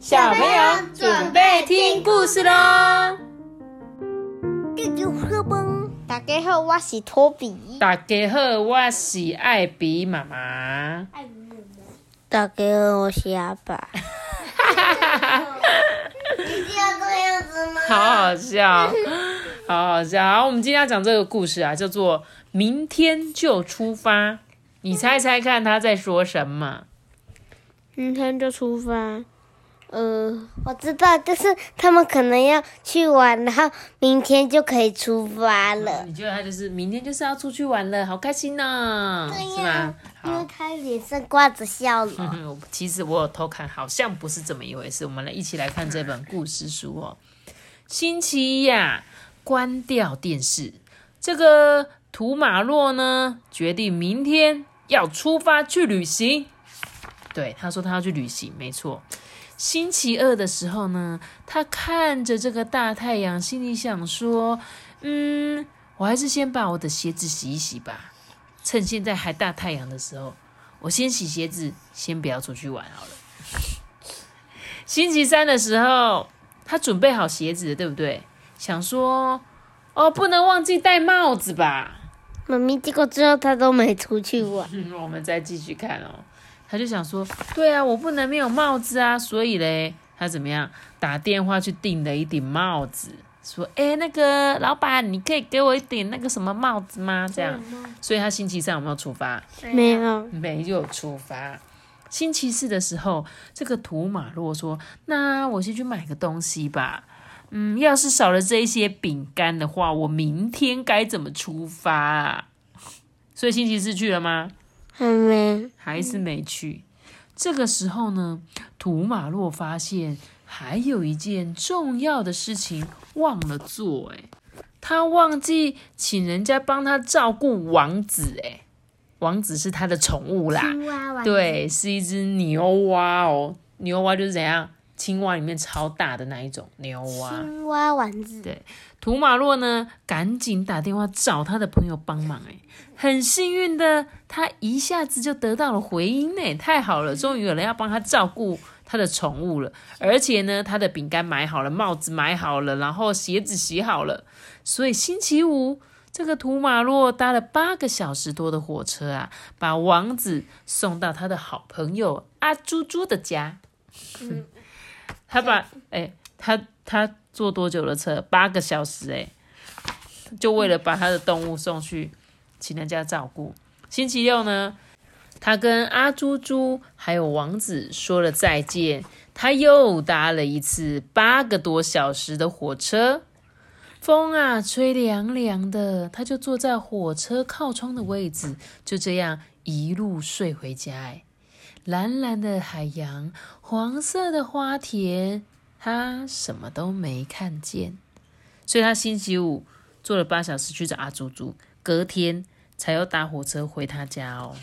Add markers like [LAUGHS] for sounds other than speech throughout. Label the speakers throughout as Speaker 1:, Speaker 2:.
Speaker 1: 小朋友准备听故事喽！
Speaker 2: 大家好，我是托比。
Speaker 1: 大家好，我是艾比妈妈。
Speaker 2: 大家好，我是阿爸。
Speaker 3: 一定要这样子吗？
Speaker 1: 好好笑，好好笑。好，我们今天要讲这个故事啊，叫做《明天就出发》。你猜猜看他在说什么？
Speaker 2: 明天就出发。呃，
Speaker 3: 我知道，就是他们可能要去玩，然后明天就可以出发了。
Speaker 1: 你觉得他就是明天就是要出去玩了，好开心呢、
Speaker 3: 对
Speaker 1: 是吗？
Speaker 3: 因为。他脸上挂着笑容。
Speaker 1: 嗯，[LAUGHS] 其实我有偷看，好像不是这么一回事。我们来一起来看这本故事书哦。星期一呀、关掉电视。这个图马洛呢，决定明天要出发去旅行。对，他说他要去旅行，没错。星期二的时候呢，他看着这个大太阳，心里想说：“嗯，我还是先把我的鞋子洗一洗吧，趁现在还大太阳的时候，我先洗鞋子，先不要出去玩好了。”星期三的时候，他准备好鞋子了，对不对？想说：“哦，不能忘记戴帽子吧。”
Speaker 2: 妈咪，结果最后他都没出去玩。
Speaker 1: 嗯，[LAUGHS] 我们再继续看哦。他就想说，对啊，我不能没有帽子啊，所以嘞，他怎么样？打电话去订了一顶帽子，说，哎，那个老板，你可以给我一顶那个什么帽子吗？这样，所以他星期三有没有出发？
Speaker 2: 没有，
Speaker 1: 没有出发。星期四的时候，这个图马洛说：“那我先去买个东西吧。嗯，要是少了这一些饼干的话，我明天该怎么出发啊？” [LAUGHS] 所以星期四去了吗？
Speaker 2: 还没。
Speaker 1: 还是没去。这个时候呢，图马洛发现还有一件重要的事情忘了做，哎，他忘记请人家帮他照顾王子，哎，王子是他的宠物啦，
Speaker 3: 青蛙玩。
Speaker 1: 对，是一只牛蛙哦，牛蛙就是怎样，青蛙里面超大的那一种牛蛙。
Speaker 3: 青蛙王子。
Speaker 1: 对，图马洛呢，赶紧打电话找他的朋友帮忙，哎，很幸运的，他一下子就得到了回音，呢，太好了，终于有人要帮他照顾他的宠物了，而且呢，他的饼干买好了，帽子买好了，然后鞋子洗好了，所以星期五。这个图马洛搭了八个小时多的火车啊，把王子送到他的好朋友阿猪猪的家。[LAUGHS] 他把哎、他他坐多久的车？八个小时哎、就为了把他的动物送去请人家照顾。星期六呢，他跟阿猪猪还有王子说了再见，他又搭了一次八个多小时的火车。风啊，吹凉凉的，他就坐在火车靠窗的位置，就这样一路睡回家。哎，蓝蓝的海洋，黄色的花田，他什么都没看见。所以他星期五坐了八小时去找阿猪猪，隔天才又搭火车回他家哦。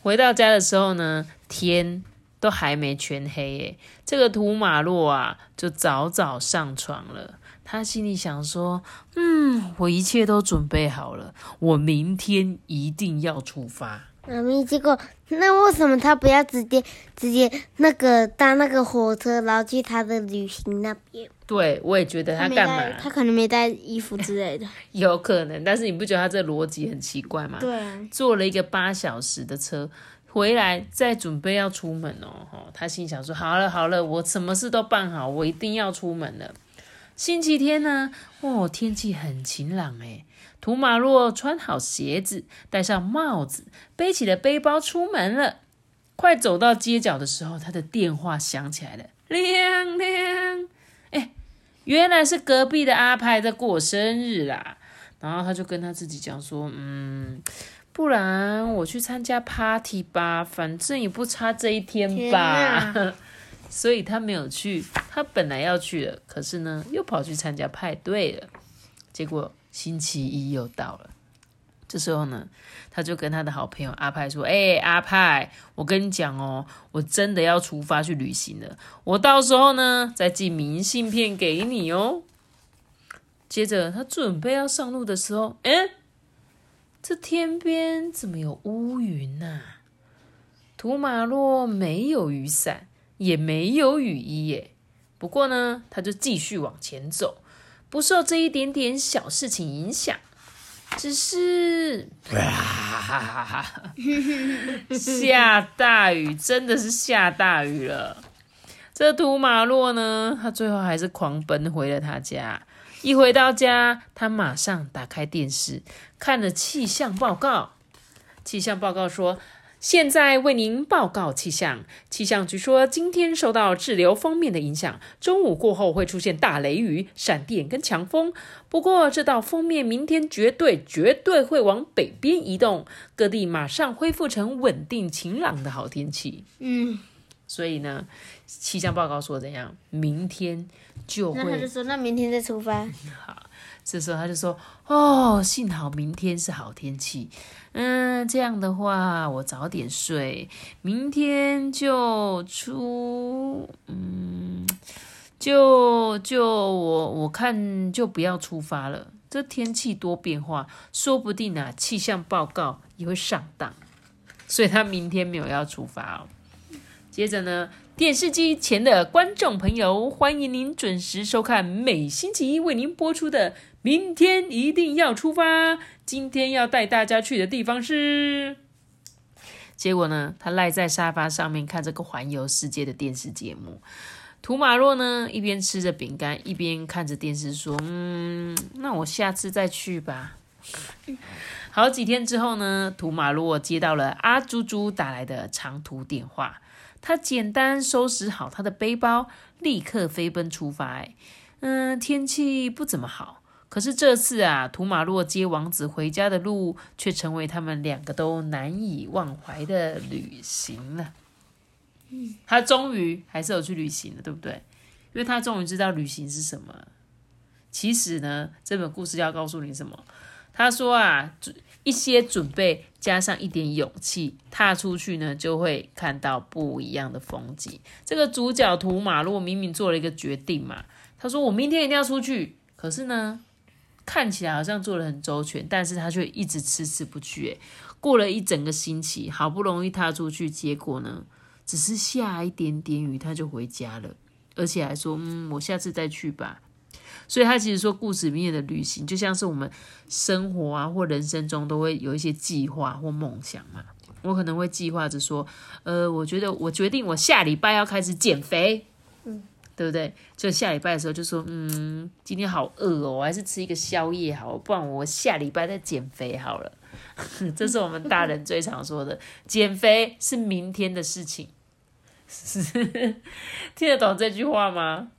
Speaker 1: 回到家的时候呢，天都还没全黑耶。这个图马洛啊，就早早上床了。他心里想说：“嗯，我一切都准备好了，我明天一定要出发。
Speaker 2: 妈咪，结果那为什么他不要直接直接那个搭那个火车，然后去他的旅行那边？”
Speaker 1: 对，我也觉得他干嘛？
Speaker 2: 带，他可能没带衣服之类的。
Speaker 1: 有可能，但是你不觉得他这逻辑很奇怪吗？
Speaker 2: 对啊，
Speaker 1: 坐了一个八小时的车回来，再准备要出门哦。吼他心想说：“好了好了，我什么事都办好，我一定要出门了。”星期天呢，哦，天气很晴朗诶。图马洛穿好鞋子，戴上帽子，背起了背包出门了。快走到街角的时候，他的电话响起来了，亮亮，哎，原来是隔壁的阿派在过生日啦。然后他就跟他自己讲说：“嗯，不然我去参加 party 吧，反正也不差这一天吧。所以他没有去，他本来要去的，可是呢，又跑去参加派对了。结果星期一又到了，这时候呢，他就跟他的好朋友阿派说：“哎、阿派，我跟你讲哦，我真的要出发去旅行了，我到时候呢再寄明信片给你哦。”接着他准备要上路的时候，哎，这天边怎么有乌云呐、图马洛没有雨伞，也没有雨衣耶。不过呢，他就继续往前走，不受这一点点小事情影响。只是，[LAUGHS] 下大雨，真的是下大雨了。这图马洛呢，他最后还是狂奔回了他家。一回到家，他马上打开电视，看了气象报告。气象报告说。现在为您报告气象。气象局说，今天受到滞留锋面的影响，中午过后会出现大雷雨、闪电跟强风。不过，这道锋面明天绝对绝对会往北边移动，各地马上恢复成稳定晴朗的好天气。
Speaker 2: 嗯，
Speaker 1: 所以呢，气象报告说怎样？明天就会
Speaker 2: 那他就说，那明天再出发。[LAUGHS]
Speaker 1: 好。这时候他就说：“哦，幸好明天是好天气。嗯，这样的话我早点睡，明天就出，嗯，就就我我看就不要出发了。这天气多变化，说不定啊，气象报告也会上当，所以他明天没有要出发哦。接着呢。”电视机前的观众朋友，欢迎您准时收看每星期一为您播出的《明天一定要出发》。今天要带大家去的地方是……结果呢，他赖在沙发上面看这个环游世界的电视节目。图马洛呢，一边吃着饼干，一边看着电视，说：“嗯，那我下次再去吧。”好几天之后呢，图马洛接到了阿猪猪打来的长途电话。他简单收拾好他的背包，立刻飞奔出发。嗯，天气不怎么好，可是这次啊，图马洛接王子回家的路却成为他们两个都难以忘怀的旅行了。嗯，他终于还是有去旅行了，对不对？因为他终于知道旅行是什么。其实呢，这本故事要告诉你什么？他说啊，一些准备加上一点勇气，踏出去呢，就会看到不一样的风景。这个主角图马洛明明做了一个决定嘛，他说我明天一定要出去，可是呢，看起来好像做的很周全，但是他却一直迟迟不去。诶，过了一整个星期，好不容易踏出去，结果呢，只是下一点点雨，他就回家了，而且还说，嗯，我下次再去吧。所以他其实说，故事里面的旅行就像是我们生活啊，或人生中都会有一些计划或梦想嘛。我可能会计划着说，呃，我觉得我决定我下礼拜要开始减肥，嗯，对不对？就下礼拜的时候就说，嗯，今天好饿哦，我还是吃一个宵夜好，不然我下礼拜再减肥好了。[LAUGHS] 这是我们大人最常说的，减肥是明天的事情。[LAUGHS] 听得懂这句话吗？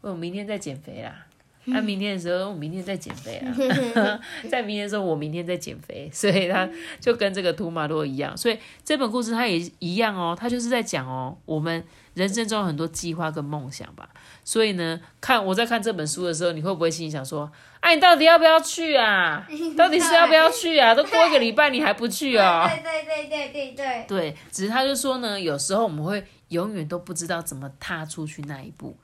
Speaker 1: 我明天再减肥啦。那明天的时候，我明天再减肥啊。[LAUGHS] 在明天的时候，我明天再减肥，[LAUGHS] 所以他就跟这个图马洛一样。所以这本故事他也一样哦，他就是在讲哦，我们人生中有很多计划跟梦想吧。所以呢，看我在看这本书的时候，你会不会心里想说：哎，你到底要不要去啊？[LAUGHS] 到底是要不要去啊？都过一个礼拜，你还不去哦？
Speaker 2: 对对对对对对。
Speaker 1: 对，只是他就说呢，有时候我们会永远都不知道怎么踏出去那一步。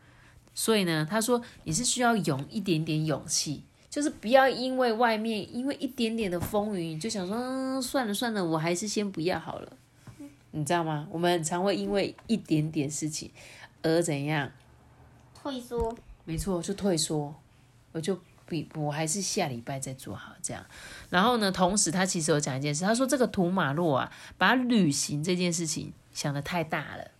Speaker 1: 所以呢，他说你是需要勇一点点勇气，就是不要因为外面因为一点点的风雨，就想说嗯算了算了，我还是先不要好了，你知道吗？我们很常会因为一点点事情而怎样
Speaker 2: 退缩？
Speaker 1: 没错，就退缩，我就比我还是下礼拜再做好这样。然后呢，同时他其实有讲一件事，他说这个图马洛啊，把旅行这件事情想的太大了，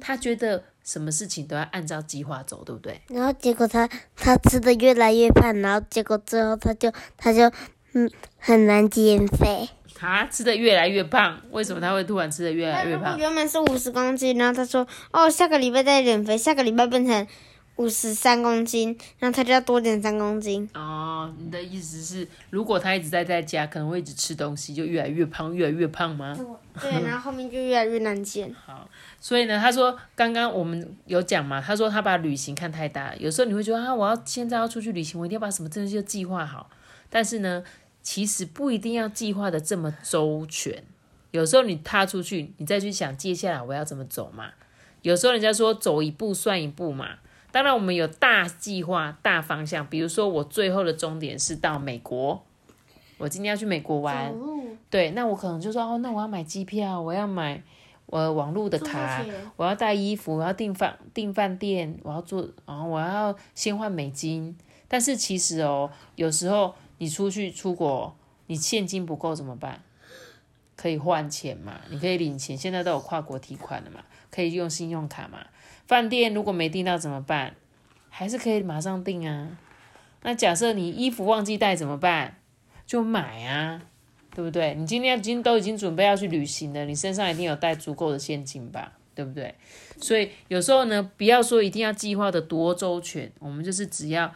Speaker 1: 他觉得。什么事情都要按照计划走，对不对？
Speaker 2: 然后结果他他吃的越来越胖，然后结果最后他就他就嗯很难减肥。
Speaker 1: 他吃的越来越胖，为什么他会突然吃的越来越胖？
Speaker 2: 原本是五十公斤，然后他说哦下个礼拜再减肥，下个礼拜变成五十三公斤，然后他就要多减三公斤。
Speaker 1: 哦，你的意思是，如果他一直待在家，可能会一直吃东西，就越来越胖，越来越胖吗？
Speaker 2: 对，然后后面就越来越难减。
Speaker 1: 好。所以呢，他说刚刚我们有讲嘛，他说他把旅行看太大，有时候你会觉得啊，我要现在要出去旅行，我一定要把什么东西都计划好。但是呢，其实不一定要计划的这么周全。有时候你踏出去，你再去想接下来我要怎么走嘛。有时候人家说走一步算一步嘛。当然我们有大计划、大方向，比如说我最后的终点是到美国，我今天要去美国玩，对，那我可能就说哦，那我要买机票，我要买。我网络的卡，我要带衣服，我要订饭订饭店，我要做，然后我要先换美金。但是其实哦，有时候你出去出国，你现金不够怎么办？可以换钱嘛？你可以领钱，现在都有跨国提款的嘛，可以用信用卡嘛。饭店如果没订到怎么办？还是可以马上订啊。那假设你衣服忘记带怎么办？就买啊，对不对？你今天已经都已经准备要去旅行了，你身上一定有带足够的现金吧，对不对？所以有时候呢，不要说一定要计划的多周全，我们就是只要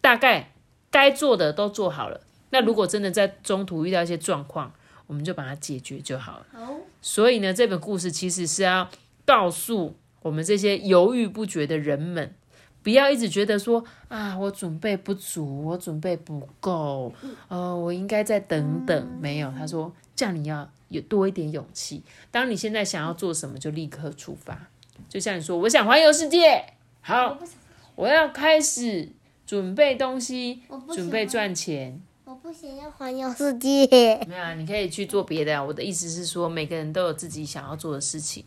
Speaker 1: 大概该做的都做好了。那如果真的在中途遇到一些状况，我们就把它解决就好了。
Speaker 2: 哦，
Speaker 1: 所以呢，这本故事其实是要告诉我们这些犹豫不决的人们，不要一直觉得说啊，我准备不足，我准备不够，呃，我应该再等等。没有，他说叫你要有多一点勇气。当你现在想要做什么，就立刻出发。就像你说，我想环游世界，好，我要开始准备东西，准备赚钱。
Speaker 2: 我不想要环游世界。
Speaker 1: 没有啊，你可以去做别的啊。我的意思是说，每个人都有自己想要做的事情。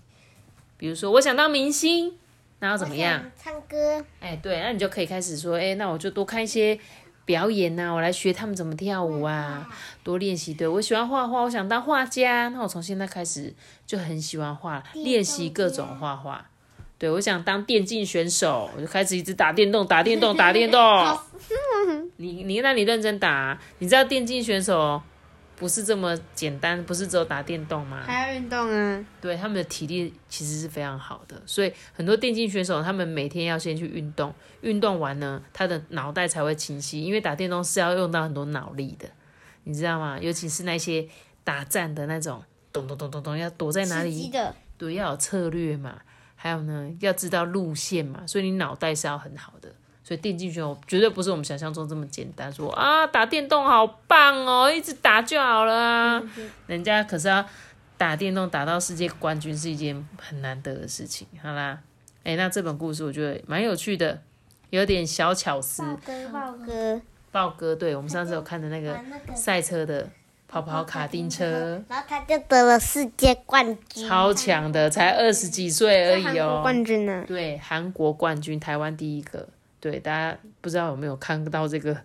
Speaker 1: 比如说，我想当明星，那要怎么样？？
Speaker 2: 唱歌。
Speaker 1: 哎，对，那你就可以开始说，哎，那我就多看一些表演呐、我来学他们怎么跳舞啊，多练习。对我喜欢画画，我想当画家，那我从现在开始就很喜欢画，练习各种画画。对，我想当电竞选手，我就开始一直打电动，打电动，打电动。[LAUGHS] [LAUGHS] 你你那你认真打啊、你知道电竞选手不是这么简单，不是只有打电动吗？
Speaker 2: 还要运动啊！
Speaker 1: 对他们的体力其实是非常好的，所以很多电竞选手他们每天要先去运动，运动完呢，他的脑袋才会清晰，因为打电动是要用到很多脑力的，你知道吗？尤其是那些打战的那种，咚咚咚咚咚，要躲在哪里？对，要有策略嘛，还有呢，要知道路线嘛，所以你脑袋是要很好的。所以电竞选手绝对不是我们想象中这么简单，说啊打电动好棒哦，一直打就好了啊。人家可是要打电动打到世界冠军是一件很难得的事情。好啦，哎，那这本故事我觉得蛮有趣的，有点小巧思。
Speaker 2: 歌豹哥，
Speaker 1: 豹哥，对我们上次有看的那个
Speaker 2: 玩那个
Speaker 1: 赛车的跑跑卡丁车，
Speaker 2: 然后他就得了世界冠军，
Speaker 1: 超强的，才二十几岁而已哦。
Speaker 2: 冠军呢。
Speaker 1: 对，韩国冠军，台湾第一个。对，大家不知道有没有看到这个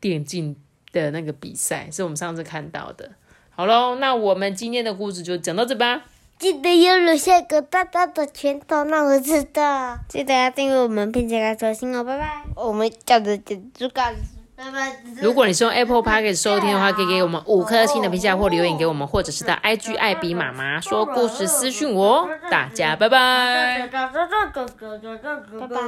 Speaker 1: 电竞的那个比赛，是我们上次看到的。好喽，那我们今天的故事就讲到这吧。
Speaker 2: 记得要留下一个大大的拳头，让我知道。记得要订阅我们，并且开小心哦，拜拜。我们叫的简猪告拜拜。
Speaker 1: 如果你是用 Apple p o c k e t 收听的话，可以给我们五颗星的评价或留言给我们，或者是到 IG [LAUGHS] 艾比妈妈说故事私讯我哦。大家拜拜。
Speaker 2: 拜拜。